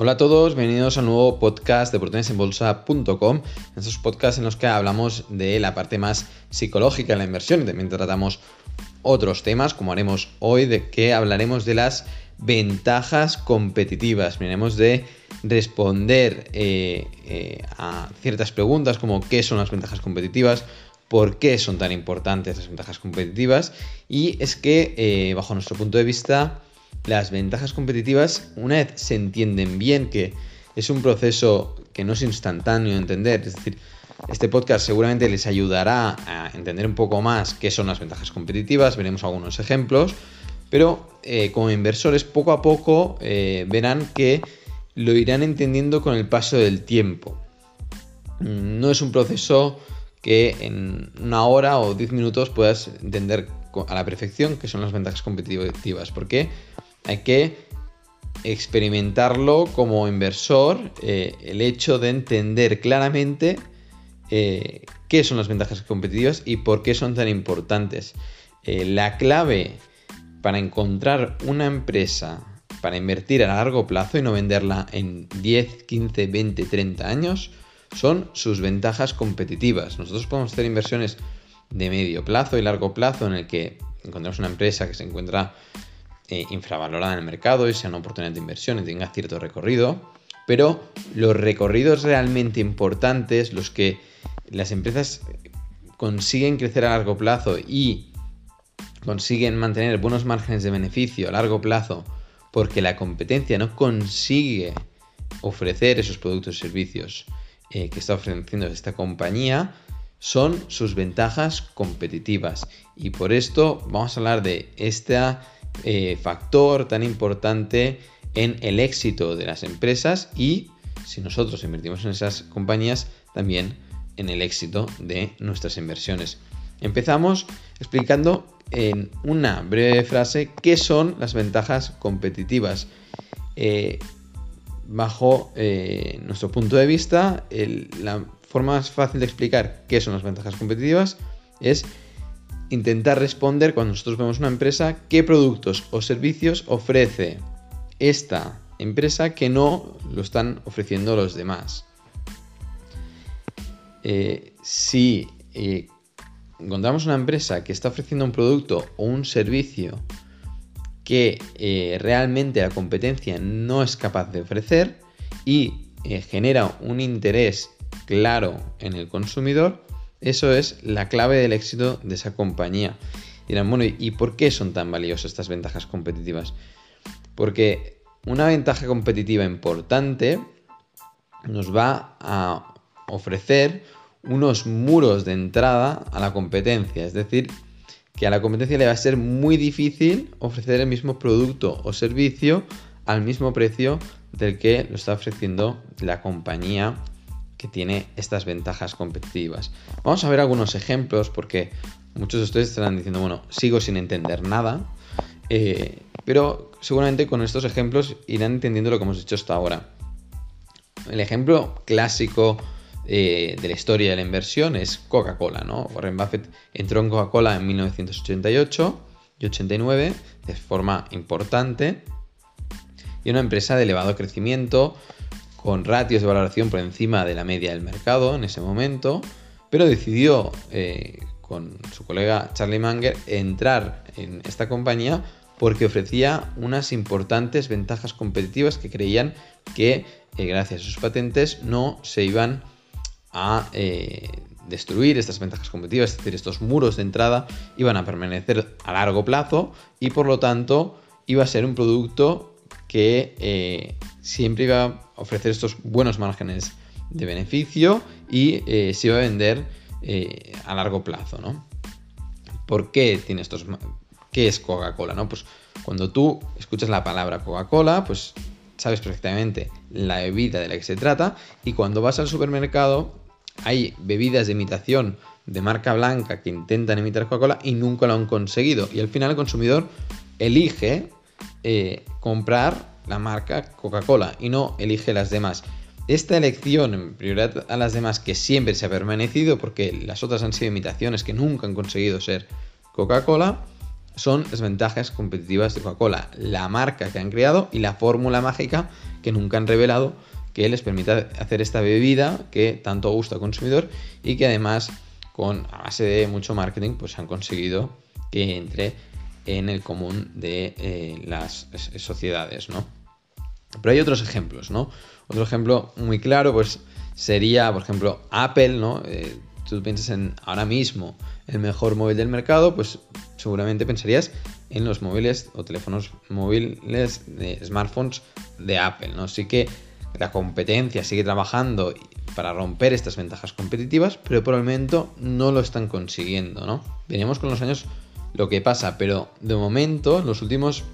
Hola a todos, bienvenidos a nuevo podcast de oportunidadesenbolsa.com. Estos podcasts en los que hablamos de la parte más psicológica de la inversión y también tratamos otros temas, como haremos hoy, de que hablaremos de las ventajas competitivas. Miraremos de responder eh, eh, a ciertas preguntas como qué son las ventajas competitivas, por qué son tan importantes las ventajas competitivas y es que eh, bajo nuestro punto de vista las ventajas competitivas, una vez se entienden bien que es un proceso que no es instantáneo de entender, es decir, este podcast seguramente les ayudará a entender un poco más qué son las ventajas competitivas, veremos algunos ejemplos, pero eh, como inversores poco a poco eh, verán que lo irán entendiendo con el paso del tiempo. No es un proceso que en una hora o diez minutos puedas entender a la perfección qué son las ventajas competitivas, porque hay que experimentarlo como inversor, eh, el hecho de entender claramente eh, qué son las ventajas competitivas y por qué son tan importantes. Eh, la clave para encontrar una empresa para invertir a largo plazo y no venderla en 10, 15, 20, 30 años son sus ventajas competitivas. Nosotros podemos hacer inversiones de medio plazo y largo plazo en el que encontramos una empresa que se encuentra eh, infravalorada en el mercado y sea una oportunidad de inversión y tenga cierto recorrido, pero los recorridos realmente importantes, los que las empresas consiguen crecer a largo plazo y consiguen mantener buenos márgenes de beneficio a largo plazo porque la competencia no consigue ofrecer esos productos y servicios eh, que está ofreciendo esta compañía, son sus ventajas competitivas. Y por esto vamos a hablar de esta eh, factor tan importante en el éxito de las empresas y si nosotros invertimos en esas compañías también en el éxito de nuestras inversiones. Empezamos explicando en una breve frase qué son las ventajas competitivas. Eh, bajo eh, nuestro punto de vista, la forma más fácil de explicar qué son las ventajas competitivas es intentar responder cuando nosotros vemos una empresa qué productos o servicios ofrece esta empresa que no lo están ofreciendo los demás. Eh, si eh, encontramos una empresa que está ofreciendo un producto o un servicio que eh, realmente la competencia no es capaz de ofrecer y genera un interés claro en el consumidor, eso es la clave del éxito de esa compañía. dirán, bueno, ¿y por qué son tan valiosas estas ventajas competitivas? Porque una ventaja competitiva importante nos va a ofrecer unos muros de entrada a la competencia. Es decir, que a la competencia le va a ser muy difícil ofrecer el mismo producto o servicio al mismo precio del que lo está ofreciendo la compañía que tiene estas ventajas competitivas. Vamos a ver algunos ejemplos porque muchos de ustedes estarán diciendo, bueno, sigo sin entender nada, eh, pero seguramente con estos ejemplos irán entendiendo lo que hemos dicho hasta ahora. El ejemplo clásico eh, de la historia de la inversión es Coca-Cola, ¿no? Warren Buffett entró en Coca-Cola en 1988 y 89 de forma importante y una empresa de elevado crecimiento con ratios de valoración por encima de la media del mercado en ese momento, pero decidió eh, con su colega Charlie Munger entrar en esta compañía porque ofrecía unas importantes ventajas competitivas que creían que eh, gracias a sus patentes no se iban a eh, destruir estas ventajas competitivas, es decir, estos muros de entrada iban a permanecer a largo plazo y por lo tanto iba a ser un producto que siempre iba ofrecer estos buenos márgenes de beneficio y eh, se iba a vender eh, a largo plazo, ¿no? ¿Por qué tiene estos... ¿Qué es Coca-Cola, no? Pues cuando tú escuchas la palabra Coca-Cola, pues sabes perfectamente la bebida de la que se trata y cuando vas al supermercado hay bebidas de imitación de marca blanca que intentan imitar Coca-Cola y nunca lo han conseguido y al final el consumidor elige eh, comprar la marca Coca-Cola y no elige las demás. Esta elección en prioridad a las demás que siempre se ha permanecido porque las otras han sido imitaciones que nunca han conseguido ser Coca-Cola, son las ventajas competitivas de Coca-Cola, la marca que han creado y la fórmula mágica que nunca han revelado que les permita hacer esta bebida que tanto gusta al consumidor y que además con a base de mucho marketing pues han conseguido que entre en el común de eh, las sociedades, ¿no? Pero hay otros ejemplos, ¿no? Otro ejemplo muy claro, pues sería, por ejemplo, Apple, ¿no? Eh, tú piensas en ahora mismo el mejor móvil del mercado, pues seguramente pensarías en los móviles o teléfonos móviles de smartphones de Apple, ¿no? Sí que la competencia sigue trabajando para romper estas ventajas competitivas, pero por el momento no lo están consiguiendo, ¿no? Veremos con los años lo que pasa, pero de momento, en los últimos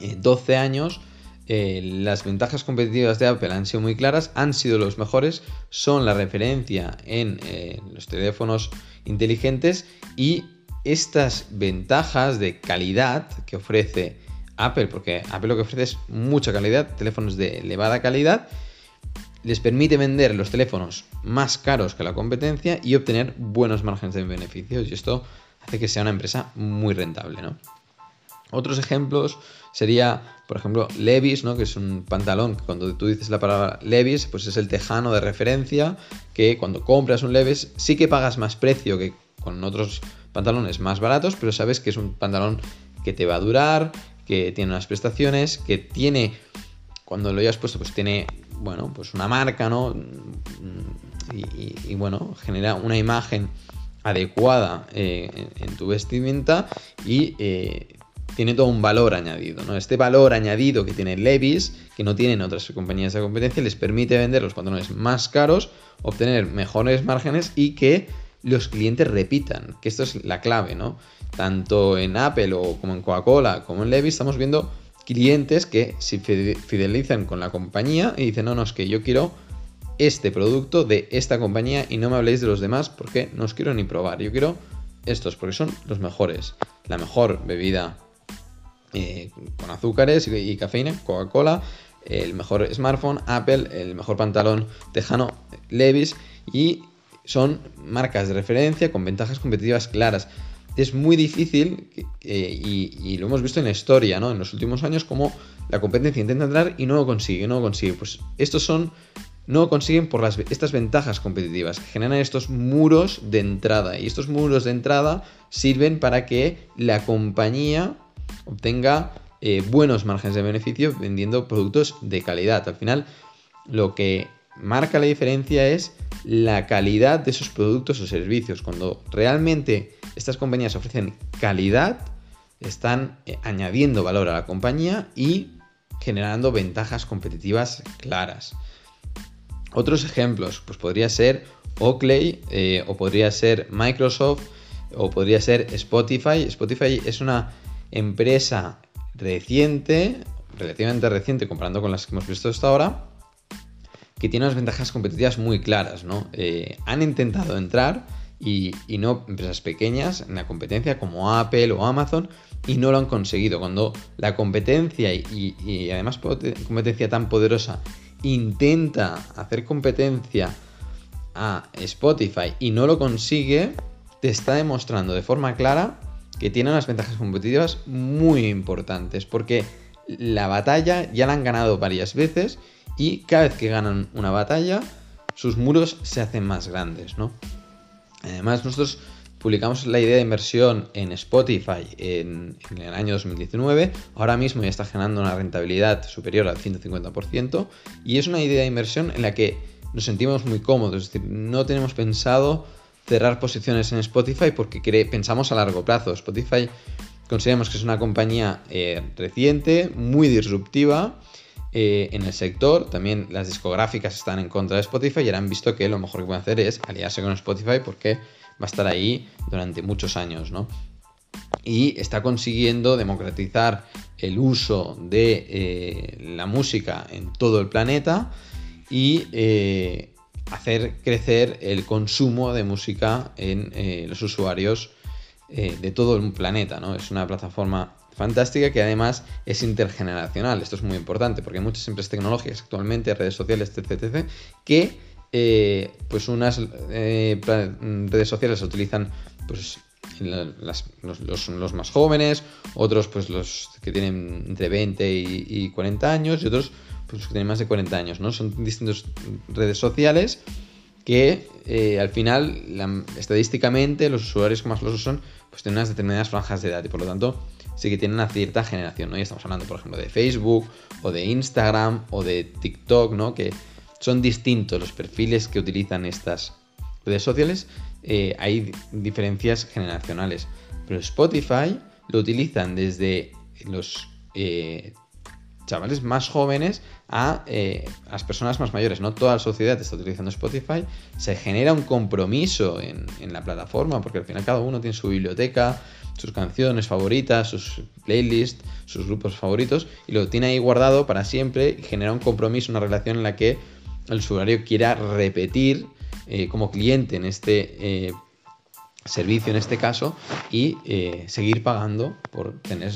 12 eh, años, eh, las ventajas competitivas de Apple han sido muy claras, han sido los mejores, son la referencia en eh, los teléfonos inteligentes y estas ventajas de calidad que ofrece Apple, porque Apple lo que ofrece es mucha calidad, teléfonos de elevada calidad, les permite vender los teléfonos más caros que la competencia y obtener buenos márgenes de beneficios y esto hace que sea una empresa muy rentable, ¿no? Otros ejemplos sería, por ejemplo, Levis, ¿no? que es un pantalón que cuando tú dices la palabra Levis, pues es el tejano de referencia, que cuando compras un Levis sí que pagas más precio que con otros pantalones más baratos, pero sabes que es un pantalón que te va a durar, que tiene unas prestaciones, que tiene, cuando lo hayas puesto, pues tiene, bueno, pues una marca, ¿no? Y, bueno, genera una imagen adecuada eh, en, tu vestimenta y eh, tiene todo un valor añadido. ¿no? Este valor añadido que tiene Levis, que no tienen otras compañías de competencia, les permite vender los pantalones más caros, obtener mejores márgenes y que los clientes repitan, que esto es la clave, ¿no? Tanto en Apple o como en Coca-Cola, como en Levis, estamos viendo clientes que se fidelizan con la compañía y dicen, no, no, es que yo quiero este producto de esta compañía y no me habléis de los demás porque no os quiero ni probar, yo quiero estos porque son los mejores, la mejor bebida eh, con azúcares y, cafeína, Coca-Cola, el mejor smartphone, Apple, el mejor pantalón tejano, Levis, y son marcas de referencia con ventajas competitivas claras. Es muy difícil, y, lo hemos visto en la historia, ¿no? En los últimos años, como la competencia intenta entrar y no lo consigue, no lo consigue. Pues estos son no lo consiguen por estas ventajas competitivas generan estos muros de entrada. Y estos muros de entrada sirven para que la compañía obtenga eh, buenos márgenes de beneficio vendiendo productos de calidad. Al final, lo que marca la diferencia es la calidad de esos productos o servicios. Cuando realmente estas compañías ofrecen calidad, están eh, añadiendo valor a la compañía y generando ventajas competitivas claras. Otros ejemplos, pues podría ser Oakley eh, o podría ser Microsoft o podría ser Spotify. Spotify es una empresa reciente, relativamente reciente comparando con las que hemos visto hasta ahora, que tiene unas ventajas competitivas muy claras, ¿no? Eh, han intentado entrar y, no empresas pequeñas en la competencia como Apple o Amazon y no lo han conseguido. Cuando la competencia y, y además competencia tan poderosa intenta hacer competencia a Spotify y no lo consigue, te está demostrando de forma clara que tiene unas ventajas competitivas muy importantes, porque la batalla ya la han ganado varias veces y cada vez que ganan una batalla, sus muros se hacen más grandes, ¿no? Además, nosotros publicamos la idea de inversión en Spotify en, en, el año 2019. Ahora mismo ya está generando una rentabilidad superior al 150% y es una idea de inversión en la que nos sentimos muy cómodos. Es decir, no tenemos pensado cerrar posiciones en Spotify porque pensamos a largo plazo. Spotify consideramos que es una compañía eh, reciente, muy disruptiva eh, en el sector. También las discográficas están en contra de Spotify y ahora han visto que lo mejor que pueden hacer es aliarse con Spotify porque va a estar ahí durante muchos años, ¿no? Y está consiguiendo democratizar el uso de eh, la música en todo el planeta y hacer crecer el consumo de música en eh, los usuarios eh, de todo el planeta, ¿no? Es una plataforma fantástica que además es intergeneracional. Esto es muy importante porque hay muchas empresas tecnológicas actualmente, redes sociales, etc., que eh, pues unas redes sociales utilizan pues los, más jóvenes, otros pues los que tienen entre 20 y, 40 años y otros pues los que tienen más de 40 años, ¿no? Son distintas redes sociales que eh, al final, estadísticamente, los usuarios que más los usan pues tienen unas determinadas franjas de edad y por lo tanto sí que tienen una cierta generación, ¿no? Y estamos hablando, por ejemplo, de Facebook o de Instagram o de TikTok, ¿no? Que son distintos los perfiles que utilizan estas redes sociales, eh, hay diferencias generacionales. Pero Spotify lo utilizan desde los eh, chavales más jóvenes a eh, las personas más mayores. No toda la sociedad está utilizando Spotify. Se genera un compromiso en, en, la plataforma porque al final cada uno tiene su biblioteca, sus canciones favoritas, sus playlists, sus grupos favoritos y lo tiene ahí guardado para siempre y genera un compromiso, una relación en la que el usuario quiera repetir eh, como cliente en este eh, servicio, en este caso, y eh, seguir pagando por tener,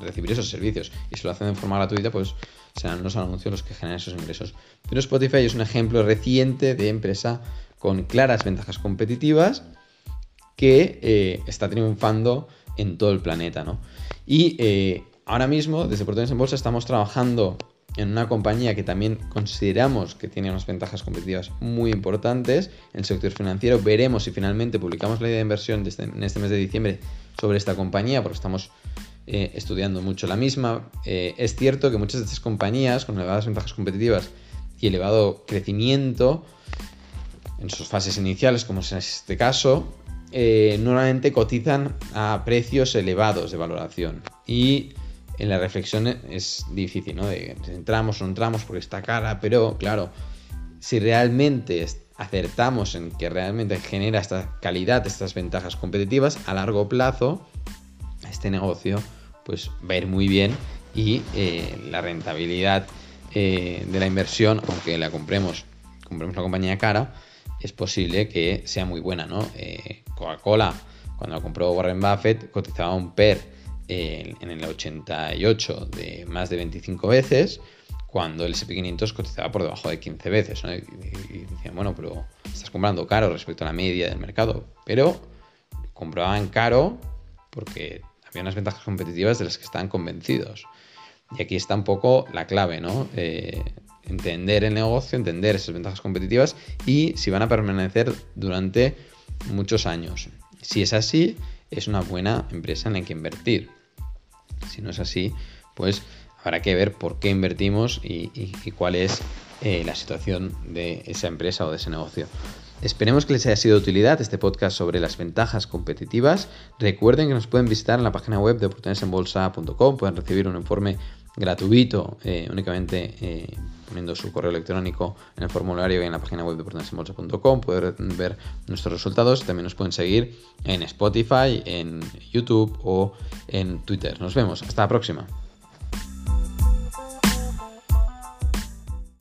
recibir esos servicios. Y si lo hacen de forma gratuita, pues serán los anuncios los que generan esos ingresos. Pero Spotify es un ejemplo reciente de empresa con claras ventajas competitivas que está triunfando en todo el planeta. ¿no? Y ahora mismo, desde Portones en Bolsa, estamos trabajando en una compañía que también consideramos que tiene unas ventajas competitivas muy importantes en el sector financiero. Veremos si finalmente publicamos la idea de inversión este, en este mes de diciembre sobre esta compañía, porque estamos eh, estudiando mucho la misma. Eh, es cierto que muchas de estas compañías con elevadas ventajas competitivas y elevado crecimiento en sus fases iniciales, como es este caso, eh, normalmente cotizan a precios elevados de valoración. Y en la reflexión es difícil, ¿no? De entramos o no entramos porque está cara, pero claro, si realmente acertamos en que realmente genera esta calidad, estas ventajas competitivas, a largo plazo, este negocio pues va a ir muy bien y eh, la rentabilidad eh, de la inversión, aunque la compremos, compremos una compañía cara, es posible que sea muy buena, ¿no? Eh, Coca-Cola, cuando la compró Warren Buffett, cotizaba un PER en el 88 de más de 25 veces, cuando el SP500 cotizaba por debajo de 15 veces. Y, decían, bueno, pero estás comprando caro respecto a la media del mercado. Pero compraban caro porque había unas ventajas competitivas de las que estaban convencidos. Y aquí está un poco la clave, ¿no? Eh, entender el negocio, entender esas ventajas competitivas y si van a permanecer durante muchos años. Si es así, es una buena empresa en la que invertir. Si no es así, pues habrá que ver por qué invertimos y, cuál es eh, la situación de esa empresa o de ese negocio. Esperemos que les haya sido de utilidad este podcast sobre las ventajas competitivas. Recuerden que nos pueden visitar en la página web de oportunidadesenbolsa.com, pueden recibir un informe gratuito eh, únicamente eh, poniendo su correo electrónico en el formulario y en la página web de oportunidadesenbolsa.com, pueden ver nuestros resultados. También nos pueden seguir en Spotify, en YouTube o en Twitter. Nos vemos. Hasta la próxima.